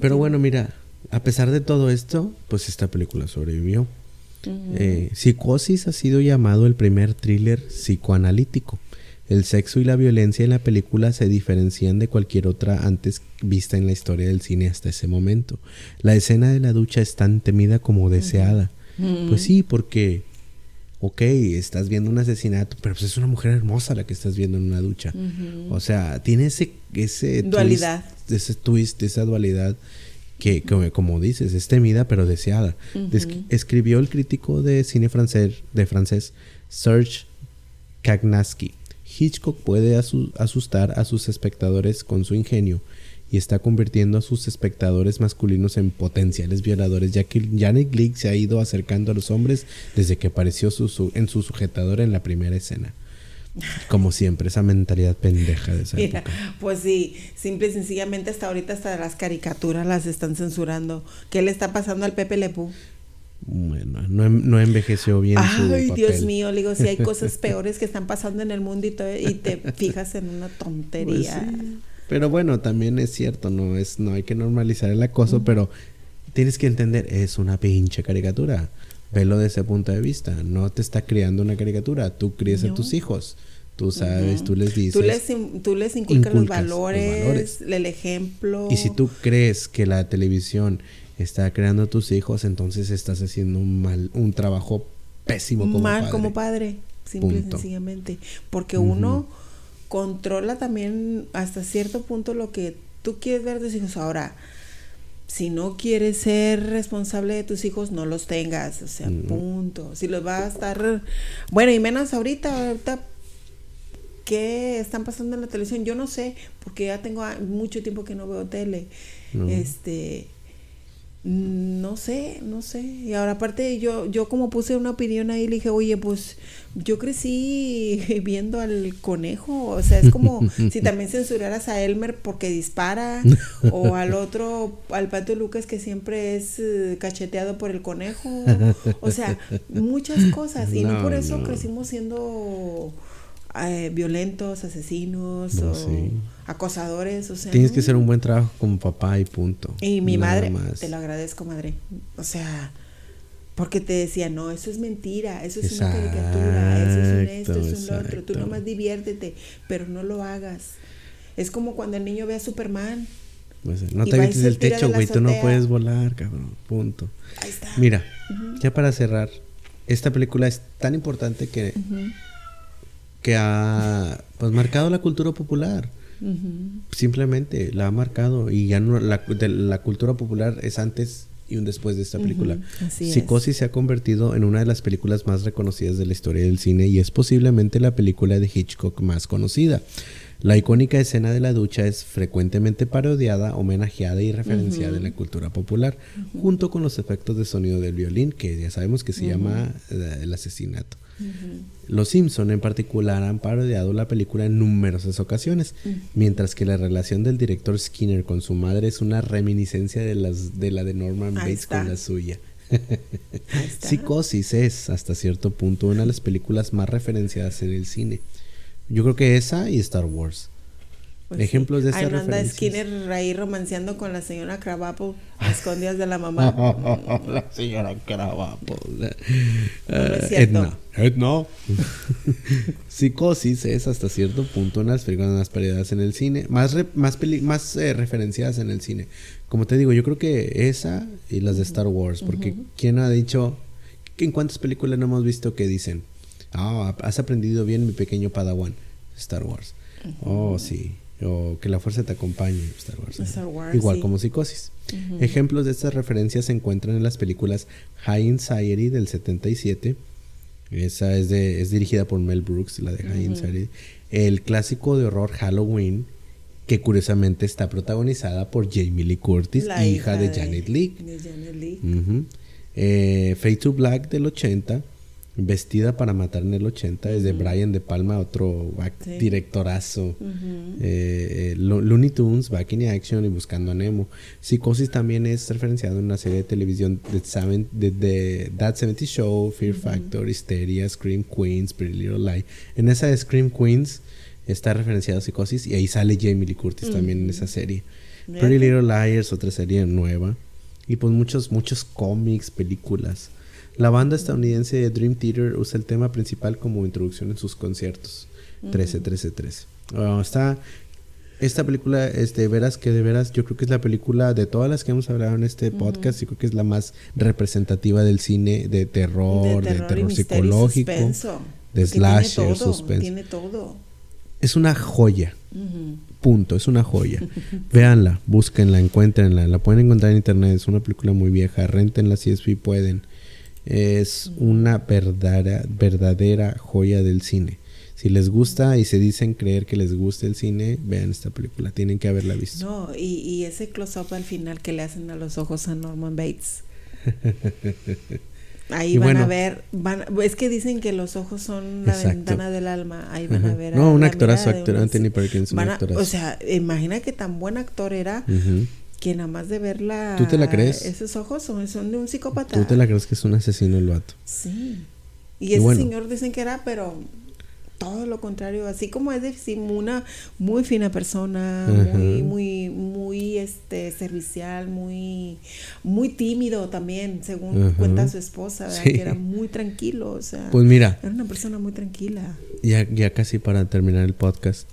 Pero bueno, mira, a pesar de todo esto, pues esta película sobrevivió. Eh, Psicosis ha sido llamado el primer thriller psicoanalítico. El sexo y la violencia en la película se diferencian de cualquier otra antes vista en la historia del cine hasta ese momento. La escena de la ducha es tan temida como deseada. Pues sí, porque, ok, estás viendo un asesinato, pero pues es una mujer hermosa la que estás viendo en una ducha. O sea, tiene ese, ese Dualidad. twist, ese twist, esa dualidad que, como, como dices, es temida pero deseada. Escribió el crítico de cine francés, de francés Serge Kagnaski. Hitchcock puede asu- asustar a sus espectadores con su ingenio y está convirtiendo a sus espectadores masculinos en potenciales violadores, ya que Janet Glick se ha ido acercando a los hombres desde que apareció su- su- en su sujetador en la primera escena. Como siempre, esa mentalidad pendeja de esa Mira, época. pues sí, simple y sencillamente hasta ahorita hasta las caricaturas las están censurando. ¿Qué le está pasando al Pepe Lepú? Bueno, no, em- no envejeció bien su Ay, papel. Dios mío, le digo, si hay cosas (laughs) peores que están pasando en el mundo y, todo- y te (laughs) fijas en una Pues tontería. sí. Pero bueno, también es cierto, no es, no hay que normalizar el acoso, pero tienes que entender, es una pinche caricatura. Velo desde ese punto de vista. No te está criando una caricatura, tú crías a tus hijos. Tú sabes, tú les dices. Tú les, in- tú les inculcas, los, Inculcas los valores, valores. el ejemplo. Y si tú crees que la televisión está creando a tus hijos, entonces estás haciendo un mal, un trabajo pésimo como mal padre. como padre, simple y sencillamente. Porque uno controla también hasta cierto punto lo que tú quieres ver de tus hijos. Ahora, si no quieres ser responsable de tus hijos, no los tengas. O sea, punto. Si los va a estar. Bueno, y menos ahorita, ahorita. ¿Qué están pasando en la televisión? Yo no sé, porque ya tengo mucho tiempo que no veo tele. Este. No sé, no sé. Y ahora aparte yo, yo como puse una opinión ahí, le dije, oye, pues yo crecí (laughs) viendo al conejo. O sea, es como (laughs) si también censuraras a Elmer porque dispara, (laughs) o al otro, al Pato Lucas que siempre es eh, cacheteado por el conejo. O sea, muchas cosas. Y no, No, por eso no. crecimos siendo eh, violentos, asesinos No, o sí. acosadores. O sea, Tienes que hacer un buen trabajo como papá y punto. Y mi Nada madre, más. te lo agradezco, madre. O sea, porque te decía, no, eso es mentira, eso es una caricatura, eso es un esto, eso es un otro, tú nomás diviértete, pero no lo hagas. Es como cuando el niño ve a Superman. Pues, no te avientes de techo, güey. Tú no puedes volar, cabrón. Punto. Ahí está. Mira, ya para cerrar, esta película es tan importante que, que ha pues, marcado la cultura popular. Simplemente la ha marcado y ya no la, de- la cultura popular es antes y un después de esta película. Es. Psicosis se ha convertido en una de las películas más reconocidas de la historia del cine y es posiblemente la película de Hitchcock más conocida. La icónica escena de la ducha es frecuentemente parodiada, homenajeada y referenciada en la cultura popular, junto con los efectos de sonido del violín, que ya sabemos que se llama eh, el asesinato. Los Simpson en particular han parodiado la película en numerosas ocasiones, mientras que la relación del director Skinner con su madre es una reminiscencia de, las, de la de Norman Ahí Bates con la suya. Psicosis es, hasta cierto punto, una de las películas más referenciadas en el cine. Yo creo que esa y Star Wars. Pues Ejemplos de Ahí estas no anda. Skinner ahí romanceando con la señora Crabapple a escondidas de la mamá. (laughs) la señora Krabappel. No, no es Eh. Edna. Edna. (laughs) Psicosis es hasta cierto punto una de las películas más peleadas en el cine, más re- más peli- más eh, referenciadas en el cine. Como te digo, yo creo que esa y las de Star Wars, porque quién ha dicho que en cuántas películas no hemos visto que dicen, "Ah, has aprendido bien mi pequeño Padawan." Star Wars. Oh, sí. O que la fuerza te acompañe, Star Wars. Star Wars, Igual sí. como Psicosis. Ejemplos de estas referencias se encuentran en las películas High Anxiety del 77. Esa es, de, es dirigida por Mel Brooks, la de High Anxiety. El clásico de horror Halloween, que curiosamente está protagonizada por Jamie Lee Curtis, La hija, de, Janet Leigh. De Janet Leigh. Ujú. Eh, Fade to Black del 80, Vestida para matar en el 80, es de Brian De Palma, otro Sí. directorazo. Eh, eh, Lo- Looney Tunes, Back in Action y Buscando a Nemo. Psicosis también es referenciado en una serie de televisión de, Seven- de, de That 70 Show, Fear Factor, Hysteria, Scream Queens, Pretty Little Lie. En esa de Scream Queens está referenciado Psicosis y ahí sale Jamie Lee Curtis también en esa serie. Pretty Little Liars, otra serie nueva. Y pues muchos, muchos cómics, películas. La banda estadounidense de Dream Theater usa el tema principal como introducción en sus conciertos. 13, 13, 13. Ah, está, esta película es de veras que de veras yo creo que es la película de todas las que hemos hablado en este podcast, yo creo que es la más representativa del cine de terror, de terror, misterio y psicológico. suspenso, de slasher, tiene todo, suspenso. Tiene todo. Es una joya. Punto, es una joya. (laughs) Véanla, búsquenla, encuéntrenla. La pueden encontrar en internet. Es una película muy vieja. Rentenla si es si pueden. Es una verdadera, verdadera joya del cine. Si les gusta y se dicen creer que les gusta el cine, vean esta película. Tienen que haberla visto. No, y, y ese close-up al final que le hacen a los ojos a Norman Bates. (laughs) Ahí Y van bueno. a ver, van, es que dicen que los ojos son la Exacto. ventana del alma. Ahí van Ajá. a ver. No, a un actorazo, actor una- Anthony Perkins, un a- actorazo. O sea, imagina que tan buen actor era Ujú. Que nada más de ver la, ¿Tú te la crees? Esos ojos son, son de un psicópata. ¿Tú te la crees que es un asesino el vato? Sí. Y Y ese bueno. señor dicen que era, pero todo lo contrario, así como es de sí, una muy fina persona, Ajá. muy, muy, muy este servicial, muy, muy tímido también, según Ajá. cuenta su esposa, que era muy tranquilo, o sea, Pues mira, era una persona muy tranquila. ya, ya casi para terminar el podcast.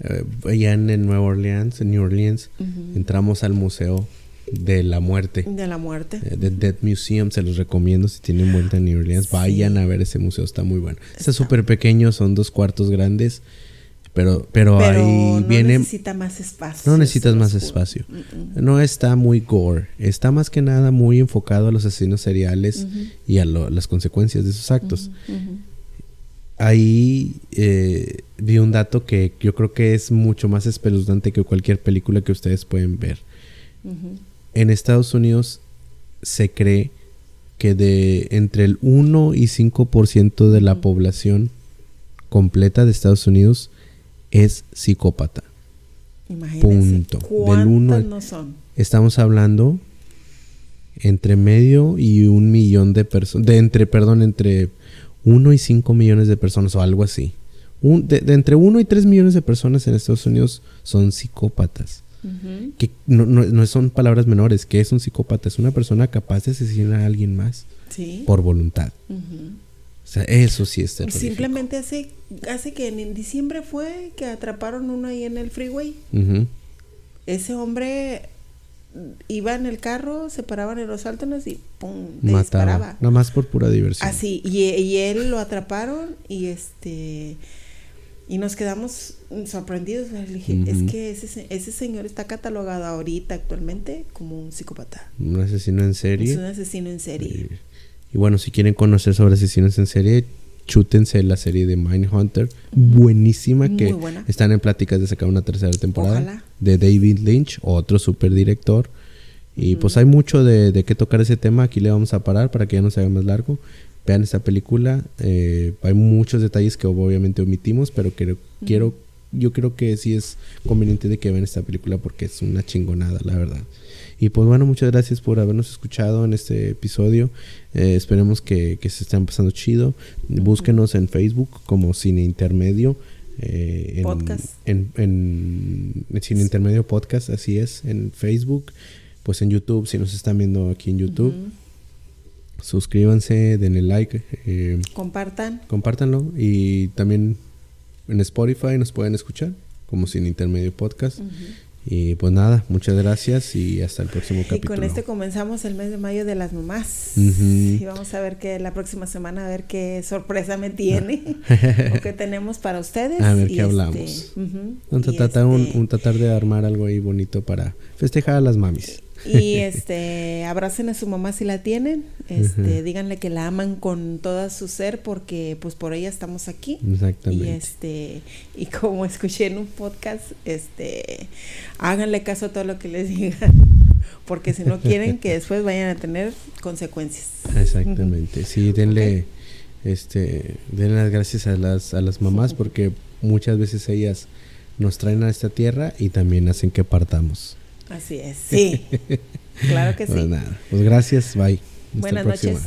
Eh, allá en, en Nueva Orleans, en New Orleans, entramos al Museo de la Muerte. De la muerte. Eh, The Dead Museum, se los recomiendo si tienen vuelta en New Orleans. Sí. Vayan a ver ese museo, está muy bueno. Está súper pequeño, son dos cuartos grandes, pero, pero, Pero ahí no viene... necesita más espacio. No necesitas más espacio. No está muy gore, está más que nada muy enfocado a los asesinos seriales y a lo- las consecuencias de sus actos. Ahí eh, vi un dato que yo creo que es mucho más espeluznante que cualquier película que ustedes pueden ver. En Estados Unidos se cree que de entre el 1 y 5% de la población completa de Estados Unidos es psicópata. Imagínense. Punto. Del ¿Cuántas uno al- no son? Estamos hablando entre medio y un millón de personas, de entre, perdón, entre 1 y 5 millones de personas o algo así. Un- de, de entre 1 y 3 millones de personas en Estados Unidos son psicópatas. Que no, no- no son palabras menores. que es un psicópata? Es una persona capaz de asesinar a alguien más Sí. por voluntad. O sea, eso sí es terrorífico. Simplemente hace, hace que en, en diciembre fue que atraparon uno ahí en el freeway. Ese hombre iba en el carro, se paraban en los altos y ¡pum! Mataba. disparaba. Nada más por pura diversión. Así, y, y él lo atraparon y este y nos quedamos sorprendidos. Le dije, es que ese, se- ese señor está catalogado ahorita actualmente como un psicópata. Un asesino en serie. Es un asesino en serie. Y bueno, si quieren conocer sobre asesinos en serie, chútense la serie de Mindhunter. Buenísima, Muy que buena. están en pláticas de sacar una tercera temporada. Ojalá. De David Lynch, otro super director. Y pues hay mucho de, de qué tocar ese tema. Aquí le vamos a parar para que ya no se haga más largo. Vean esta película. eh, hay muchos detalles que obviamente omitimos, pero quiero, quiero, yo creo que sí es conveniente de que vean esta película porque es una chingonada, la verdad. Y pues bueno, muchas gracias por habernos escuchado en este episodio. Eh, esperemos que, que se estén pasando chido. Búsquenos en Facebook como Cine Intermedio. eh, en, Podcast. En, en- Sin Intermedio Podcast, así es, en Facebook, pues en YouTube, si nos están viendo aquí en YouTube, suscríbanse, denle like, eh, Compartan. compártanlo y también en Spotify nos pueden escuchar como Sin Intermedio Podcast. Y pues nada, muchas gracias y hasta el próximo Y capítulo. con este comenzamos el mes de mayo de las mamás. Ujú. Y vamos a ver que la próxima semana a ver qué sorpresa me tiene (laughs) o qué tenemos para ustedes. A ver Y qué este, hablamos. ujú. Un Y tratar, un, este- un tratar de armar algo ahí bonito para festejar a las mamis. (laughs) Y este, abracen a su mamá si la tienen, este, díganle que la aman con todo su ser porque pues por ella estamos aquí. Exactamente. Y este, y como escuché en un podcast, este, háganle caso a todo lo que les (laughs) digan, porque si no quieren que después vayan a tener consecuencias. Exactamente. Sí, denle, este, denle las gracias a las, a las mamás porque muchas veces ellas nos traen a esta tierra y también hacen que partamos. Así es, (laughs) sí. claro que Pues sí. nada, pues gracias, bye. Hasta Buenas noches.